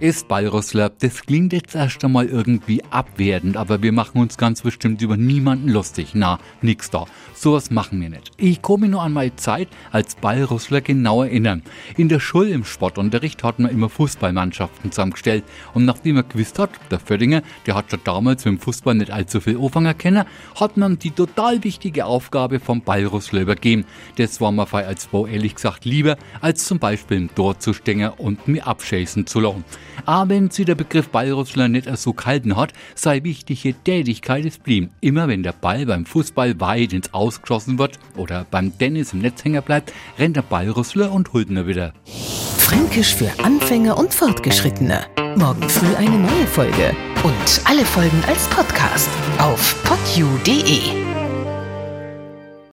ist Ballrussler. Das klingt jetzt erst einmal irgendwie abwertend, aber wir machen uns ganz bestimmt über niemanden lustig. Na, nix da. Sowas machen wir nicht. Ich komme nur an meine Zeit als Ballrussler genau erinnern. In der Schule im Sportunterricht hat man immer Fußballmannschaften zusammengestellt. Und nachdem man gewusst hat, der Fördinge, der hat schon damals mit dem Fußball nicht allzu viel Anfänger kennen, hat man die total wichtige Aufgabe vom Ballrussler übergeben. Das war mir als Bau ehrlich gesagt lieber, als zum Beispiel im Tor zu stehen und mir abschäßen zu lassen. Aber wenn sie der Begriff Ballrussler nicht so kalten hat, sei wichtige Tätigkeit es blieb. Immer wenn der Ball beim Fußball weit ins Ausgeschossen wird oder beim Tennis im Netzhänger bleibt, rennt der Ballrussler und holt ihn wieder. Fränkisch für Anfänger und Fortgeschrittene. Morgen früh eine neue Folge. Und alle Folgen als Podcast auf podu.de.